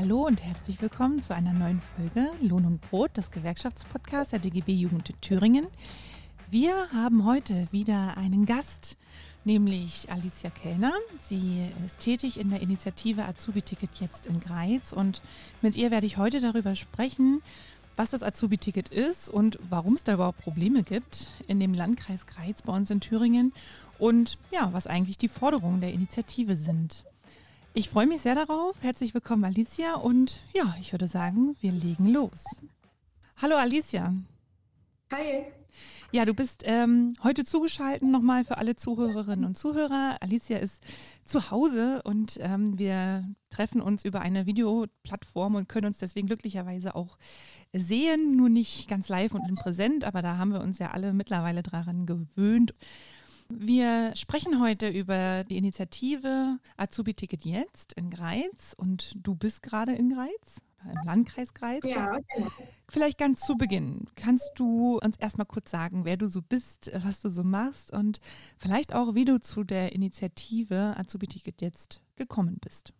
Hallo und herzlich willkommen zu einer neuen Folge Lohn und Brot, das Gewerkschaftspodcast der DGB Jugend in Thüringen. Wir haben heute wieder einen Gast, nämlich Alicia Kellner. Sie ist tätig in der Initiative Azubi-Ticket jetzt in Greiz und mit ihr werde ich heute darüber sprechen, was das Azubi-Ticket ist und warum es da überhaupt Probleme gibt in dem Landkreis Greiz bei uns in Thüringen und ja, was eigentlich die Forderungen der Initiative sind. Ich freue mich sehr darauf. Herzlich willkommen, Alicia. Und ja, ich würde sagen, wir legen los. Hallo, Alicia. Hi. Ja, du bist ähm, heute zugeschaltet nochmal für alle Zuhörerinnen und Zuhörer. Alicia ist zu Hause und ähm, wir treffen uns über eine Videoplattform und können uns deswegen glücklicherweise auch sehen. Nur nicht ganz live und in Präsent, aber da haben wir uns ja alle mittlerweile daran gewöhnt. Wir sprechen heute über die Initiative Azubi Ticket jetzt in Greiz und du bist gerade in Greiz, im Landkreis Greiz. Ja, genau. Vielleicht ganz zu Beginn, kannst du uns erstmal kurz sagen, wer du so bist, was du so machst und vielleicht auch, wie du zu der Initiative Azubi Ticket jetzt gekommen bist?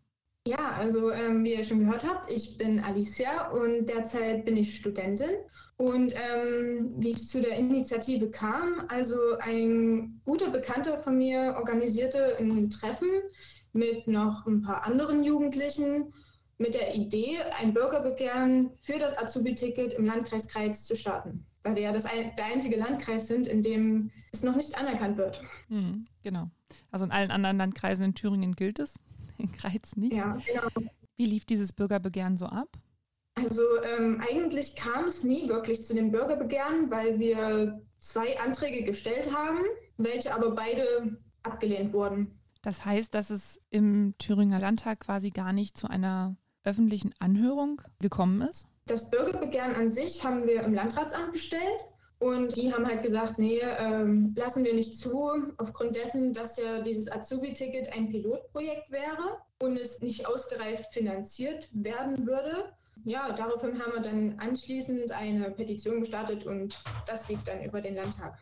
Ja, also ähm, wie ihr schon gehört habt, ich bin Alicia und derzeit bin ich Studentin. Und ähm, wie es zu der Initiative kam, also ein guter Bekannter von mir organisierte ein Treffen mit noch ein paar anderen Jugendlichen mit der Idee, ein Bürgerbegehren für das Azubi-Ticket im Landkreis Greiz zu starten. Weil wir ja das ein, der einzige Landkreis sind, in dem es noch nicht anerkannt wird. Hm, genau. Also in allen anderen Landkreisen in Thüringen gilt es in Greiz nicht. Ja, genau. Wie lief dieses Bürgerbegehren so ab? Also ähm, eigentlich kam es nie wirklich zu dem Bürgerbegehren, weil wir zwei Anträge gestellt haben, welche aber beide abgelehnt wurden. Das heißt, dass es im Thüringer Landtag quasi gar nicht zu einer öffentlichen Anhörung gekommen ist? Das Bürgerbegehren an sich haben wir im Landratsamt gestellt und die haben halt gesagt, nee, ähm, lassen wir nicht zu, aufgrund dessen, dass ja dieses Azubi-Ticket ein Pilotprojekt wäre und es nicht ausgereift finanziert werden würde. Ja, daraufhin haben wir dann anschließend eine Petition gestartet und das lief dann über den Landtag.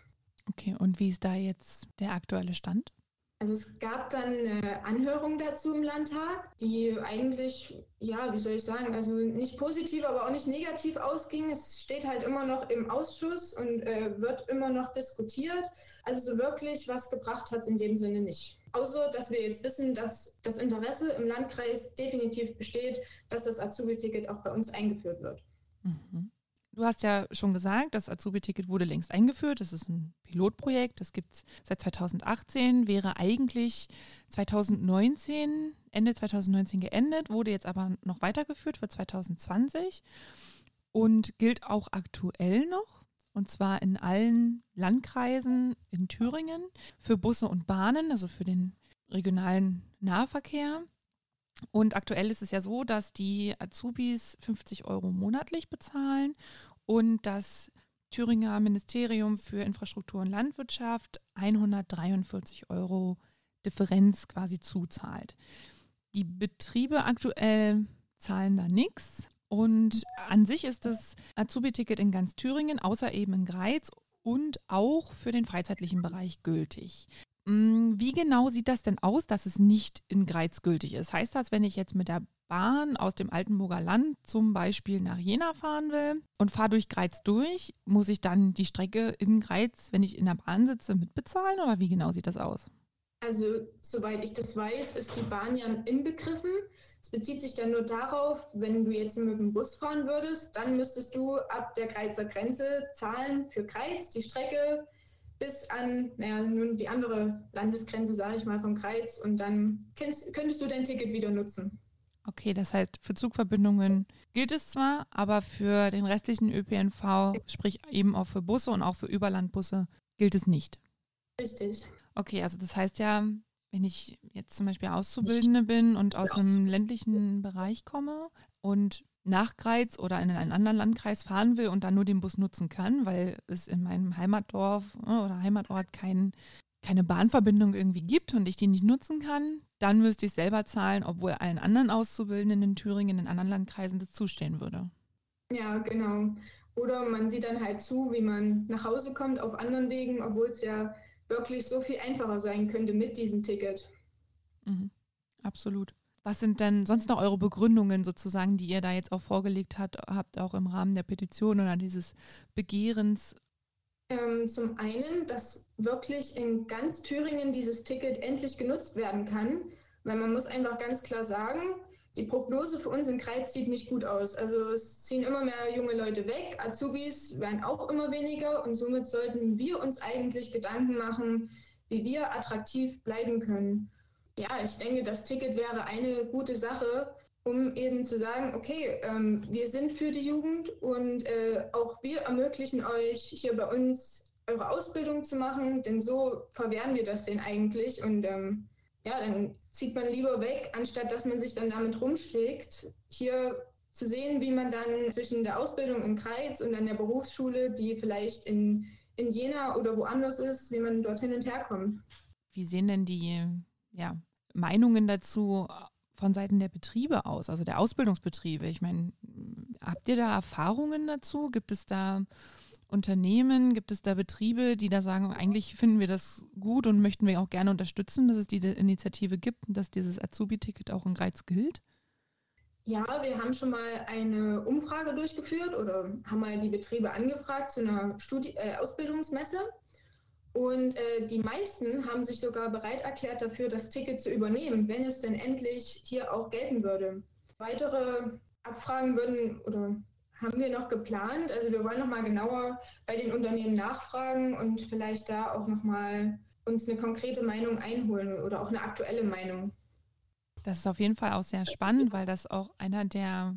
Okay, und wie ist da jetzt der aktuelle Stand? Also es gab dann eine Anhörung dazu im Landtag, die eigentlich, ja, wie soll ich sagen, also nicht positiv, aber auch nicht negativ ausging. Es steht halt immer noch im Ausschuss und äh, wird immer noch diskutiert. Also so wirklich was gebracht hat es in dem Sinne nicht. Außer, dass wir jetzt wissen, dass das Interesse im Landkreis definitiv besteht, dass das Azubi-Ticket auch bei uns eingeführt wird. Mhm. Du hast ja schon gesagt, das Azubi-Ticket wurde längst eingeführt. Das ist ein Pilotprojekt. Das gibt es seit 2018, wäre eigentlich 2019, Ende 2019 geendet, wurde jetzt aber noch weitergeführt für 2020 und gilt auch aktuell noch. Und zwar in allen Landkreisen in Thüringen für Busse und Bahnen, also für den regionalen Nahverkehr. Und aktuell ist es ja so, dass die Azubis 50 Euro monatlich bezahlen und das Thüringer Ministerium für Infrastruktur und Landwirtschaft 143 Euro Differenz quasi zuzahlt. Die Betriebe aktuell zahlen da nichts. Und an sich ist das Azubi-Ticket in ganz Thüringen, außer eben in Greiz und auch für den freizeitlichen Bereich gültig. Mm, wie genau sieht das denn aus, dass es nicht in Greiz gültig ist? Heißt das, wenn ich jetzt mit der Bahn aus dem Altenburger Land zum Beispiel nach Jena fahren will und fahre durch Greiz durch, muss ich dann die Strecke in Greiz, wenn ich in der Bahn sitze, mitbezahlen oder wie genau sieht das aus? Also, soweit ich das weiß, ist die Bahn ja inbegriffen. Es bezieht sich dann nur darauf, wenn du jetzt mit dem Bus fahren würdest, dann müsstest du ab der Greizer Grenze zahlen für Greiz, die Strecke bis an, naja, nun die andere Landesgrenze, sage ich mal, vom Kreuz und dann könntest, könntest du dein Ticket wieder nutzen. Okay, das heißt, für Zugverbindungen gilt es zwar, aber für den restlichen ÖPNV, sprich eben auch für Busse und auch für Überlandbusse, gilt es nicht. Richtig. Okay, also das heißt ja, wenn ich jetzt zum Beispiel Auszubildende bin und aus einem ländlichen Bereich komme und nach Greiz oder in einen anderen Landkreis fahren will und dann nur den Bus nutzen kann, weil es in meinem Heimatdorf ne, oder Heimatort kein, keine Bahnverbindung irgendwie gibt und ich die nicht nutzen kann, dann müsste ich selber zahlen, obwohl allen anderen Auszubildenden in Thüringen, in anderen Landkreisen das zustehen würde. Ja, genau. Oder man sieht dann halt zu, wie man nach Hause kommt auf anderen Wegen, obwohl es ja wirklich so viel einfacher sein könnte mit diesem Ticket. Mhm, absolut. Was sind denn sonst noch eure Begründungen sozusagen, die ihr da jetzt auch vorgelegt habt, habt auch im Rahmen der Petition oder dieses Begehrens? Ähm, zum einen, dass wirklich in ganz Thüringen dieses Ticket endlich genutzt werden kann, weil man muss einfach ganz klar sagen, die Prognose für uns in Kreiz sieht nicht gut aus. Also es ziehen immer mehr junge Leute weg, Azubis werden auch immer weniger und somit sollten wir uns eigentlich Gedanken machen, wie wir attraktiv bleiben können. Ja, ich denke, das Ticket wäre eine gute Sache, um eben zu sagen, okay, ähm, wir sind für die Jugend und äh, auch wir ermöglichen euch hier bei uns eure Ausbildung zu machen, denn so verwehren wir das denn eigentlich und ähm, ja, dann zieht man lieber weg, anstatt dass man sich dann damit rumschlägt. Hier zu sehen, wie man dann zwischen der Ausbildung in Kreiz und dann der Berufsschule, die vielleicht in, in Jena oder woanders ist, wie man dort hin und her kommt. Wie sehen denn die ja, Meinungen dazu von Seiten der Betriebe aus, also der Ausbildungsbetriebe? Ich meine, habt ihr da Erfahrungen dazu? Gibt es da Unternehmen, gibt es da Betriebe, die da sagen, eigentlich finden wir das gut und möchten wir auch gerne unterstützen, dass es diese Initiative gibt und dass dieses Azubi-Ticket auch in Greiz gilt? Ja, wir haben schon mal eine Umfrage durchgeführt oder haben mal die Betriebe angefragt zu einer Studi äh, Ausbildungsmesse. Und äh, die meisten haben sich sogar bereit erklärt dafür, das Ticket zu übernehmen, wenn es denn endlich hier auch gelten würde. Weitere Abfragen würden oder haben wir noch geplant. Also wir wollen noch mal genauer bei den Unternehmen nachfragen und vielleicht da auch noch mal uns eine konkrete Meinung einholen oder auch eine aktuelle Meinung. Das ist auf jeden Fall auch sehr spannend, weil das auch einer der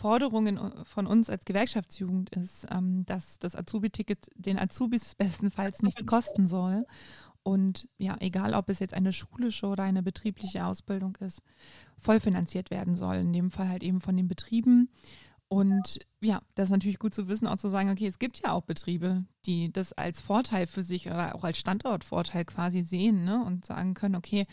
Forderungen von uns als Gewerkschaftsjugend ist, ähm, dass das Azubi-Ticket den Azubis bestenfalls nichts kosten soll. Und ja, egal ob es jetzt eine schulische oder eine betriebliche Ausbildung ist, vollfinanziert werden soll. In dem Fall halt eben von den Betrieben. Und ja, das ist natürlich gut zu wissen, auch zu sagen, okay, es gibt ja auch Betriebe, die das als Vorteil für sich oder auch als Standortvorteil quasi sehen ne? und sagen können, okay,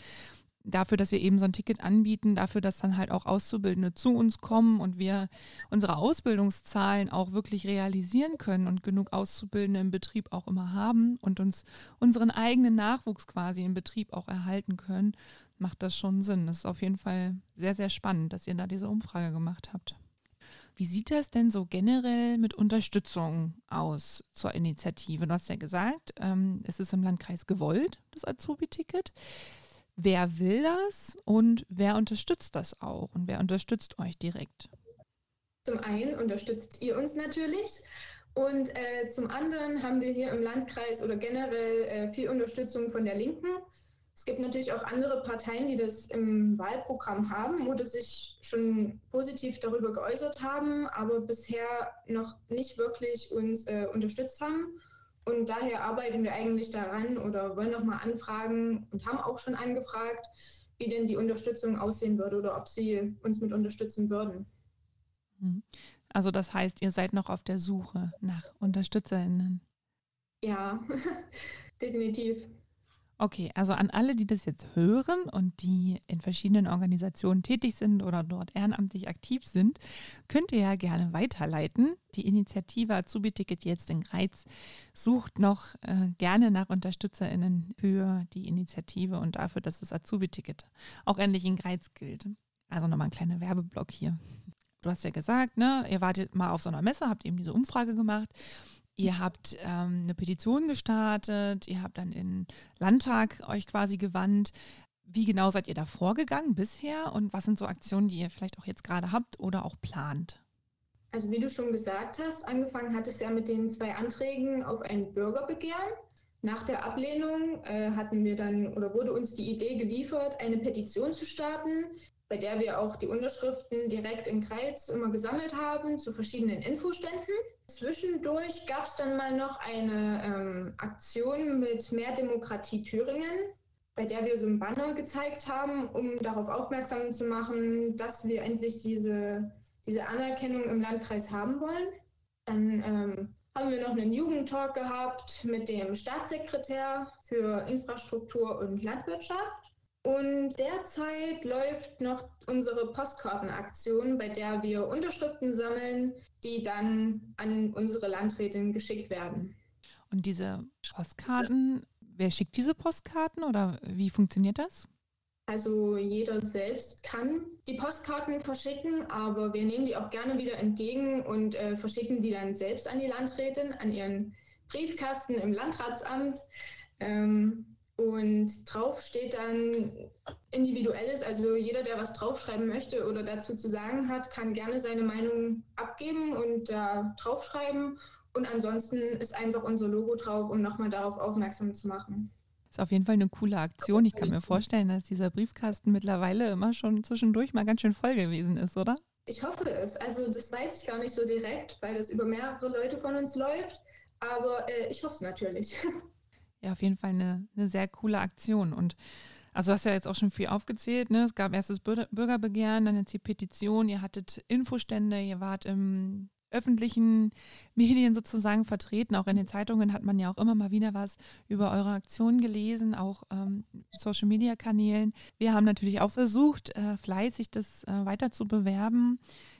dafür, dass wir eben so ein Ticket anbieten, dafür, dass dann halt auch Auszubildende zu uns kommen und wir unsere Ausbildungszahlen auch wirklich realisieren können und genug Auszubildende im Betrieb auch immer haben und uns unseren eigenen Nachwuchs quasi im Betrieb auch erhalten können, macht das schon Sinn. Das ist auf jeden Fall sehr, sehr spannend, dass ihr da diese Umfrage gemacht habt. Wie sieht das denn so generell mit Unterstützung aus zur Initiative? Du hast ja gesagt, ähm, es ist im Landkreis gewollt, das Azubi-Ticket. Wer will das und wer unterstützt das auch und wer unterstützt euch direkt? Zum einen unterstützt ihr uns natürlich und äh, zum anderen haben wir hier im Landkreis oder generell äh, viel Unterstützung von der Linken. Es gibt natürlich auch andere Parteien, die das im Wahlprogramm haben oder sich schon positiv darüber geäußert haben, aber bisher noch nicht wirklich uns äh, unterstützt haben. Und daher arbeiten wir eigentlich daran oder wollen nochmal anfragen und haben auch schon angefragt, wie denn die Unterstützung aussehen würde oder ob sie uns mit unterstützen würden. Mhm. Also das heißt, ihr seid noch auf der Suche nach Unterstützerinnen. Ja, definitiv. Okay, also an alle, die das jetzt hören und die in verschiedenen Organisationen tätig sind oder dort ehrenamtlich aktiv sind, könnt ihr ja gerne weiterleiten. Die Initiative Azubi-Ticket jetzt in Greiz sucht noch äh, gerne nach UnterstützerInnen für die Initiative und dafür, dass das Azubi-Ticket auch endlich in Greiz gilt. Also nochmal ein kleiner Werbeblock hier. Du hast ja gesagt, ne, ihr wartet mal auf so einer Messe, habt eben diese Umfrage gemacht Ihr habt ähm, eine Petition gestartet, ihr habt dann in Landtag euch quasi gewandt. Wie genau seid ihr da vorgegangen bisher und was sind so Aktionen, die ihr vielleicht auch jetzt gerade habt oder auch plant? Also wie du schon gesagt hast, angefangen hat es ja mit den zwei Anträgen auf ein Bürgerbegehren. Nach der Ablehnung äh, hatten wir dann oder wurde uns die Idee geliefert, eine Petition zu starten, bei der wir auch die Unterschriften direkt in Kreiz immer gesammelt haben zu verschiedenen Infoständen. Zwischendurch gab es dann mal noch eine ähm, Aktion mit Mehr Demokratie Thüringen, bei der wir so ein Banner gezeigt haben, um darauf aufmerksam zu machen, dass wir endlich diese, diese Anerkennung im Landkreis haben wollen. Dann ähm, haben wir noch einen Jugendtalk gehabt mit dem Staatssekretär für Infrastruktur und Landwirtschaft. Und derzeit läuft noch unsere Postkartenaktion, bei der wir Unterschriften sammeln, die dann an unsere Landrätin geschickt werden. Und diese Postkarten, wer schickt diese Postkarten oder wie funktioniert das? Also jeder selbst kann die Postkarten verschicken, aber wir nehmen die auch gerne wieder entgegen und äh, verschicken die dann selbst an die Landrätin, an ihren Briefkasten im Landratsamt. Ähm, und drauf steht dann individuelles, also jeder, der was draufschreiben möchte oder dazu zu sagen hat, kann gerne seine Meinung abgeben und da draufschreiben. Und ansonsten ist einfach unser Logo drauf, um nochmal darauf aufmerksam zu machen. Ist auf jeden Fall eine coole Aktion. Ich kann mir vorstellen, dass dieser Briefkasten mittlerweile immer schon zwischendurch mal ganz schön voll gewesen ist, oder? Ich hoffe es. Also das weiß ich gar nicht so direkt, weil das über mehrere Leute von uns läuft. Aber äh, ich hoffe es natürlich. Ja, auf jeden Fall eine, eine sehr coole Aktion. Und also hast ja jetzt auch schon viel aufgezählt. Ne? Es gab erst das Bürgerbegehren, dann jetzt die Petition, ihr hattet Infostände, ihr wart im öffentlichen Medien sozusagen vertreten. Auch in den Zeitungen hat man ja auch immer mal wieder was über eure Aktion gelesen, auch ähm, Social-Media-Kanälen. Wir haben natürlich auch versucht, äh, fleißig das äh, weiter zu bewerben.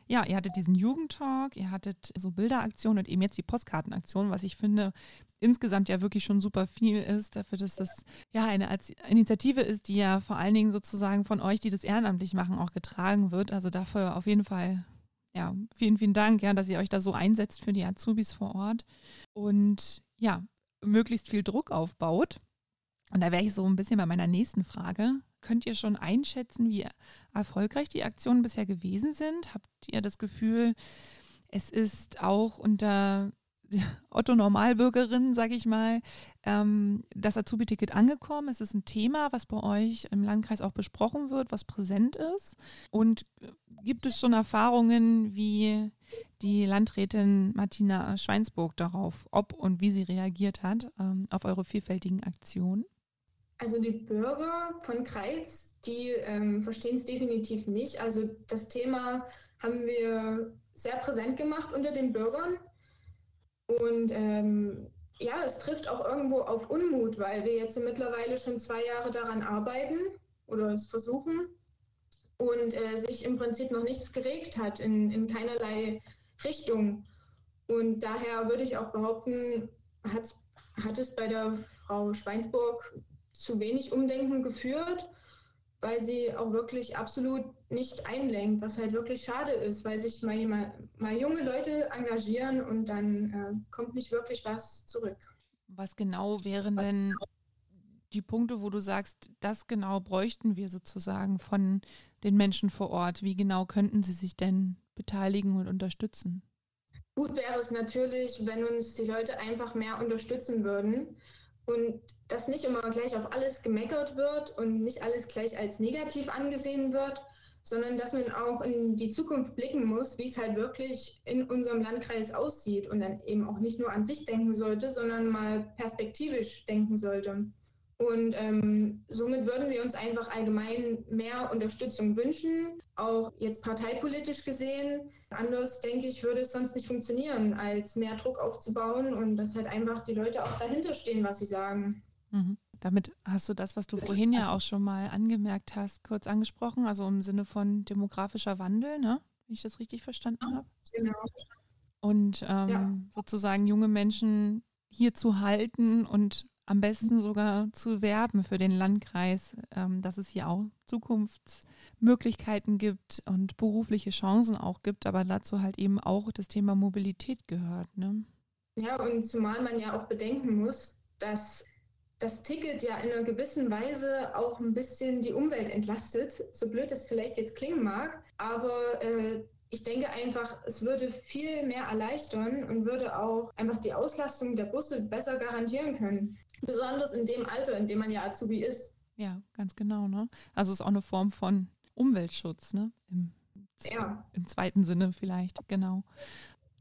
Ja, ihr hattet diesen Jugendtalk, ihr hattet so Bilderaktionen und eben jetzt die Postkartenaktion, was ich finde insgesamt ja wirklich schon super viel ist, dafür, dass das ja eine Initiative ist, die ja vor allen Dingen sozusagen von euch, die das ehrenamtlich machen, auch getragen wird. Also dafür auf jeden Fall ja, vielen, vielen Dank, ja, dass ihr euch da so einsetzt für die Azubis vor Ort und ja, möglichst viel Druck aufbaut. Und da wäre ich so ein bisschen bei meiner nächsten Frage. Könnt ihr schon einschätzen, wie erfolgreich die Aktionen bisher gewesen sind? Habt ihr das Gefühl, es ist auch unter Otto Normalbürgerin, sage ich mal, ähm, das Azubi-Ticket angekommen. Es ist ein Thema, was bei euch im Landkreis auch besprochen wird, was präsent ist. Und gibt es schon Erfahrungen, wie die Landrätin Martina Schweinsburg darauf, ob und wie sie reagiert hat ähm, auf eure vielfältigen Aktionen? Also die Bürger von Kreiz, die ähm, verstehen es definitiv nicht. Also das Thema haben wir sehr präsent gemacht unter den Bürgern. Und ähm, ja, es trifft auch irgendwo auf Unmut, weil wir jetzt mittlerweile schon zwei Jahre daran arbeiten oder es versuchen und äh, sich im Prinzip noch nichts geregt hat in, in keinerlei Richtung. Und daher würde ich auch behaupten, hat, hat es bei der Frau Schweinsburg zu wenig Umdenken geführt weil sie auch wirklich absolut nicht einlenkt, was halt wirklich schade ist, weil sich mal, mal, mal junge Leute engagieren und dann äh, kommt nicht wirklich was zurück. Was genau wären denn die Punkte, wo du sagst, das genau bräuchten wir sozusagen von den Menschen vor Ort? Wie genau könnten sie sich denn beteiligen und unterstützen? Gut wäre es natürlich, wenn uns die Leute einfach mehr unterstützen würden und dass nicht immer gleich auf alles gemeckert wird und nicht alles gleich als negativ angesehen wird, sondern dass man auch in die Zukunft blicken muss, wie es halt wirklich in unserem Landkreis aussieht und dann eben auch nicht nur an sich denken sollte, sondern mal perspektivisch denken sollte. Und ähm, somit würden wir uns einfach allgemein mehr Unterstützung wünschen, auch jetzt parteipolitisch gesehen. Anders, denke ich, würde es sonst nicht funktionieren, als mehr Druck aufzubauen und dass halt einfach die Leute auch dahinter stehen, was sie sagen. Mhm. Damit hast du das, was du vorhin ja auch schon mal angemerkt hast, kurz angesprochen, also im Sinne von demografischer Wandel, ne? wenn ich das richtig verstanden habe. Genau. Und ähm, ja. sozusagen junge Menschen hier zu halten und am besten sogar zu werben für den Landkreis, ähm, dass es hier auch Zukunftsmöglichkeiten gibt und berufliche Chancen auch gibt, aber dazu halt eben auch das Thema Mobilität gehört. Ne? Ja, und zumal man ja auch bedenken muss, dass das Ticket ja in einer gewissen Weise auch ein bisschen die Umwelt entlastet, so blöd es vielleicht jetzt klingen mag, aber äh, ich denke einfach, es würde viel mehr erleichtern und würde auch einfach die Auslastung der Busse besser garantieren können. Besonders in dem Alter, in dem man ja Azubi ist. Ja, ganz genau. Ne? Also es ist auch eine Form von Umweltschutz, ne? Im, ja. Im zweiten Sinne vielleicht, genau.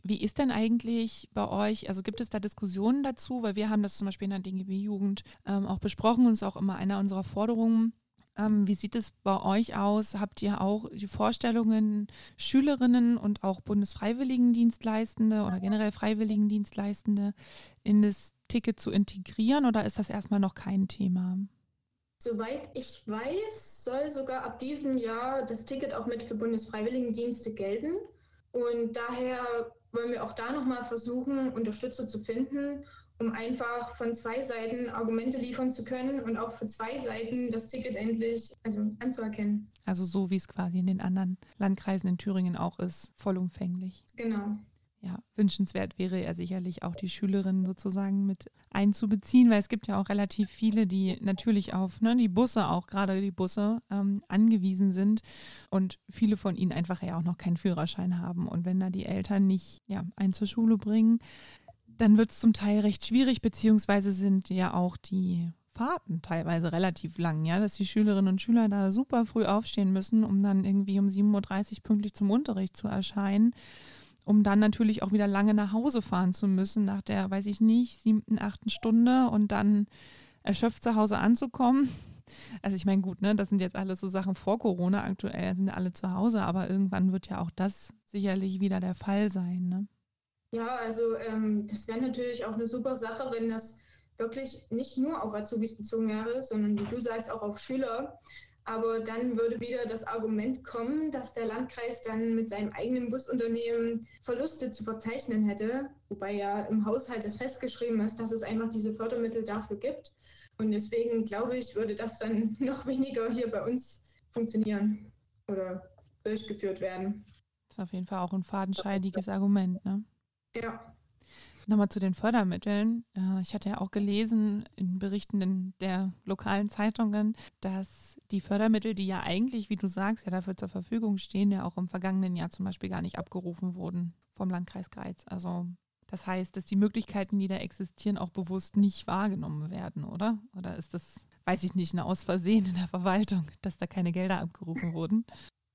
Wie ist denn eigentlich bei euch, also gibt es da Diskussionen dazu? Weil wir haben das zum Beispiel in der DGB-Jugend ähm, auch besprochen und es ist auch immer einer unserer Forderungen. Ähm, wie sieht es bei euch aus? Habt ihr auch die Vorstellungen, Schülerinnen und auch Bundesfreiwilligendienstleistende oder generell Freiwilligendienstleistende in das Ticket zu integrieren oder ist das erstmal noch kein Thema? Soweit ich weiß, soll sogar ab diesem Jahr das Ticket auch mit für Bundesfreiwilligendienste gelten. Und daher wollen wir auch da nochmal versuchen, Unterstützer zu finden, um einfach von zwei Seiten Argumente liefern zu können und auch für zwei Seiten das Ticket endlich also anzuerkennen. Also so wie es quasi in den anderen Landkreisen in Thüringen auch ist, vollumfänglich. Genau ja, wünschenswert wäre ja sicherlich auch die Schülerinnen sozusagen mit einzubeziehen, weil es gibt ja auch relativ viele, die natürlich auf ne, die Busse, auch gerade die Busse, ähm, angewiesen sind und viele von ihnen einfach ja auch noch keinen Führerschein haben. Und wenn da die Eltern nicht ja, einen zur Schule bringen, dann wird es zum Teil recht schwierig, beziehungsweise sind ja auch die Fahrten teilweise relativ lang, ja, dass die Schülerinnen und Schüler da super früh aufstehen müssen, um dann irgendwie um 7.30 Uhr pünktlich zum Unterricht zu erscheinen um dann natürlich auch wieder lange nach Hause fahren zu müssen, nach der, weiß ich nicht, siebten, achten Stunde und dann erschöpft zu Hause anzukommen. Also ich meine, gut, ne, das sind jetzt alles so Sachen vor Corona, aktuell sind alle zu Hause, aber irgendwann wird ja auch das sicherlich wieder der Fall sein. Ne? Ja, also ähm, das wäre natürlich auch eine super Sache, wenn das wirklich nicht nur auf Azubis bezogen wäre, sondern wie du sagst, auch auf Schüler. Aber dann würde wieder das Argument kommen, dass der Landkreis dann mit seinem eigenen Busunternehmen Verluste zu verzeichnen hätte, wobei ja im Haushalt es festgeschrieben ist, dass es einfach diese Fördermittel dafür gibt. Und deswegen glaube ich, würde das dann noch weniger hier bei uns funktionieren oder durchgeführt werden. Das ist auf jeden Fall auch ein fadenscheidiges Argument, ne? Ja. Nochmal zu den Fördermitteln. Äh, ich hatte ja auch gelesen in Berichten der lokalen Zeitungen, dass die Fördermittel, die ja eigentlich, wie du sagst, ja dafür zur Verfügung stehen, ja auch im vergangenen Jahr zum Beispiel gar nicht abgerufen wurden vom Landkreis Greiz. Also das heißt, dass die Möglichkeiten, die da existieren, auch bewusst nicht wahrgenommen werden, oder? Oder ist das, weiß ich nicht, ein Ausversehen in der Verwaltung, dass da keine Gelder abgerufen wurden?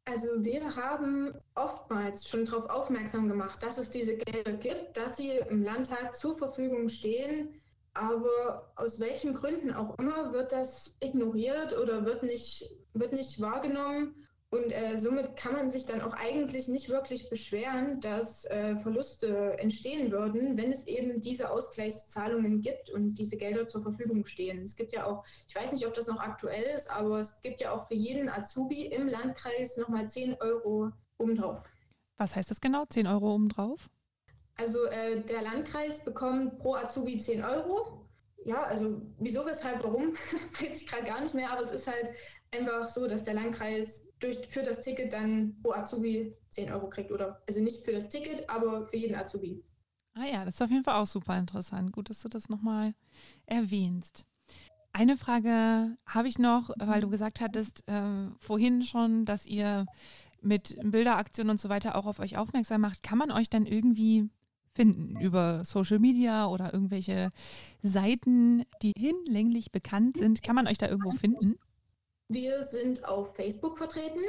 Also wir haben oftmals schon darauf aufmerksam gemacht, dass es diese Gelder gibt, dass sie im Landtag zur Verfügung stehen. Aber aus welchen Gründen auch immer wird das ignoriert oder wird nicht, wird nicht wahrgenommen. Und äh, somit kann man sich dann auch eigentlich nicht wirklich beschweren, dass äh, Verluste entstehen würden, wenn es eben diese Ausgleichszahlungen gibt und diese Gelder zur Verfügung stehen. Es gibt ja auch, ich weiß nicht, ob das noch aktuell ist, aber es gibt ja auch für jeden Azubi im Landkreis nochmal 10 Euro obendrauf. Was heißt das genau, 10 Euro obendrauf? Also äh, der Landkreis bekommt pro Azubi 10 Euro ja, also wieso, weshalb, warum, weiß ich gerade gar nicht mehr, aber es ist halt einfach so, dass der Landkreis durch, für das Ticket dann pro Azubi 10 Euro kriegt. Oder also nicht für das Ticket, aber für jeden Azubi. Ah ja, das ist auf jeden Fall auch super interessant. Gut, dass du das nochmal erwähnst. Eine Frage habe ich noch, weil du gesagt hattest äh, vorhin schon, dass ihr mit Bilderaktionen und so weiter auch auf euch aufmerksam macht. Kann man euch dann irgendwie finden über Social Media oder irgendwelche Seiten, die hinlänglich bekannt sind? Kann man euch da irgendwo finden? Wir sind auf Facebook vertreten,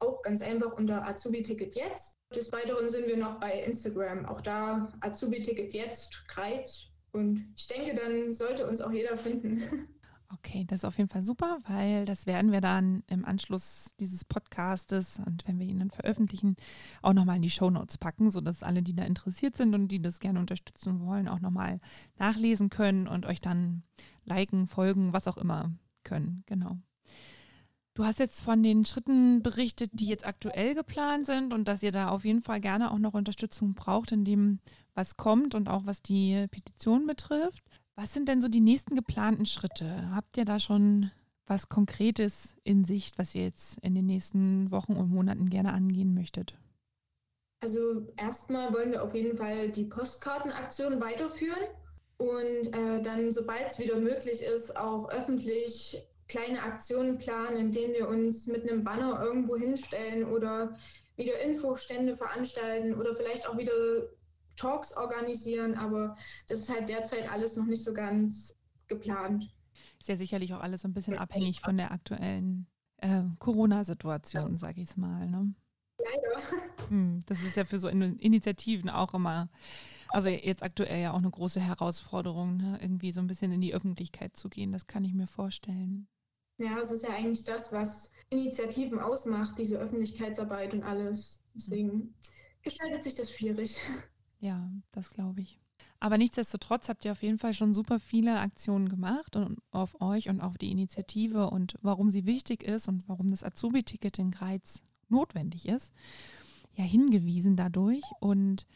auch ganz einfach unter Azubi Ticket jetzt. Des Weiteren sind wir noch bei Instagram, auch da Azubi Ticket jetzt, Kreuz. Und ich denke, dann sollte uns auch jeder finden. Okay, das ist auf jeden Fall super, weil das werden wir dann im Anschluss dieses Podcastes und wenn wir ihn dann veröffentlichen, auch nochmal in die Shownotes packen, sodass alle, die da interessiert sind und die das gerne unterstützen wollen, auch nochmal nachlesen können und euch dann liken, folgen, was auch immer können. Genau. Du hast jetzt von den Schritten berichtet, die jetzt aktuell geplant sind und dass ihr da auf jeden Fall gerne auch noch Unterstützung braucht in dem, was kommt und auch was die Petition betrifft. Was sind denn so die nächsten geplanten Schritte? Habt ihr da schon was Konkretes in Sicht, was ihr jetzt in den nächsten Wochen und Monaten gerne angehen möchtet? Also erstmal wollen wir auf jeden Fall die Postkartenaktion weiterführen und äh, dann, sobald es wieder möglich ist, auch öffentlich kleine Aktionen planen, indem wir uns mit einem Banner irgendwo hinstellen oder wieder Infostände veranstalten oder vielleicht auch wieder Talks organisieren. Aber das ist halt derzeit alles noch nicht so ganz geplant. Ist ja sicherlich auch alles ein bisschen abhängig von der aktuellen äh, Corona-Situation, sage ich es mal. Ne? Leider. Hm, das ist ja für so Initiativen auch immer, also jetzt aktuell ja auch eine große Herausforderung, ne? irgendwie so ein bisschen in die Öffentlichkeit zu gehen. Das kann ich mir vorstellen. Ja, es ist ja eigentlich das, was Initiativen ausmacht, diese Öffentlichkeitsarbeit und alles. Deswegen gestaltet sich das schwierig. Ja, das glaube ich. Aber nichtsdestotrotz habt ihr auf jeden Fall schon super viele Aktionen gemacht und auf euch und auf die Initiative und warum sie wichtig ist und warum das Azubi-Ticket in Greiz notwendig ist, ja hingewiesen dadurch. Und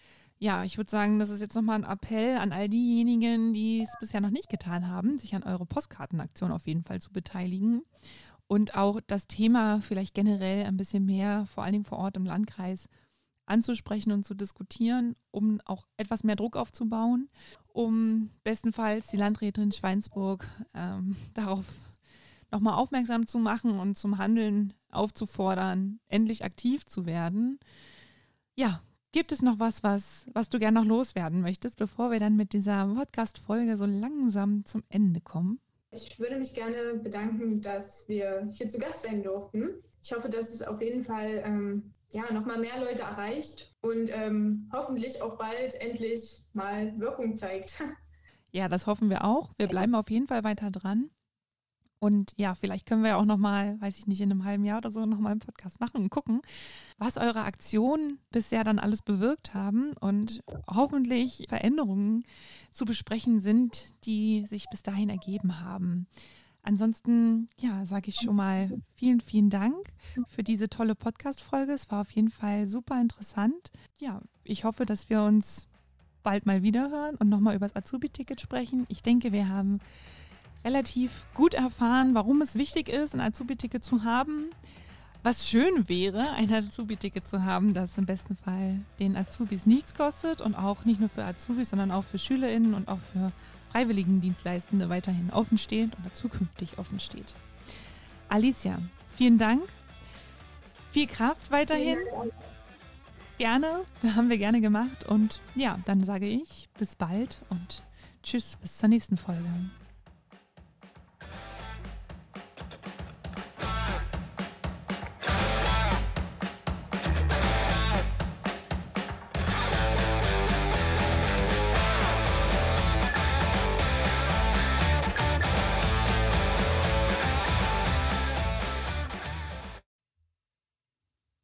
ja, ich würde sagen, das ist jetzt nochmal ein Appell an all diejenigen, die es bisher noch nicht getan haben, sich an eure Postkartenaktion auf jeden Fall zu beteiligen und auch das Thema vielleicht generell ein bisschen mehr, vor allen Dingen vor Ort im Landkreis, anzusprechen und zu diskutieren, um auch etwas mehr Druck aufzubauen, um bestenfalls die Landrätin Schweinsburg ähm, darauf nochmal aufmerksam zu machen und zum Handeln aufzufordern, endlich aktiv zu werden. Ja, Gibt es noch was, was, was du gerne noch loswerden möchtest, bevor wir dann mit dieser Podcast-Folge so langsam zum Ende kommen? Ich würde mich gerne bedanken, dass wir hier zu Gast sein durften. Ich hoffe, dass es auf jeden Fall ähm, ja, nochmal mehr Leute erreicht und ähm, hoffentlich auch bald endlich mal Wirkung zeigt. Ja, das hoffen wir auch. Wir bleiben auf jeden Fall weiter dran. Und ja, vielleicht können wir ja auch nochmal, weiß ich nicht, in einem halben Jahr oder so nochmal einen Podcast machen und gucken, was eure Aktionen bisher dann alles bewirkt haben und hoffentlich Veränderungen zu besprechen sind, die sich bis dahin ergeben haben. Ansonsten, ja, sage ich schon mal vielen, vielen Dank für diese tolle Podcast-Folge. Es war auf jeden Fall super interessant. Ja, ich hoffe, dass wir uns bald mal wieder hören und nochmal über das Azubi-Ticket sprechen. Ich denke, wir haben relativ gut erfahren, warum es wichtig ist, ein Azubi-Ticket zu haben. Was schön wäre, ein Azubi-Ticket zu haben, das im besten Fall den Azubis nichts kostet und auch nicht nur für Azubis, sondern auch für SchülerInnen und auch für Freiwilligendienstleistende weiterhin offen steht oder zukünftig offen steht. Alicia, vielen Dank. Viel Kraft weiterhin. Gerne, haben wir gerne gemacht. Und ja, dann sage ich bis bald und tschüss, bis zur nächsten Folge.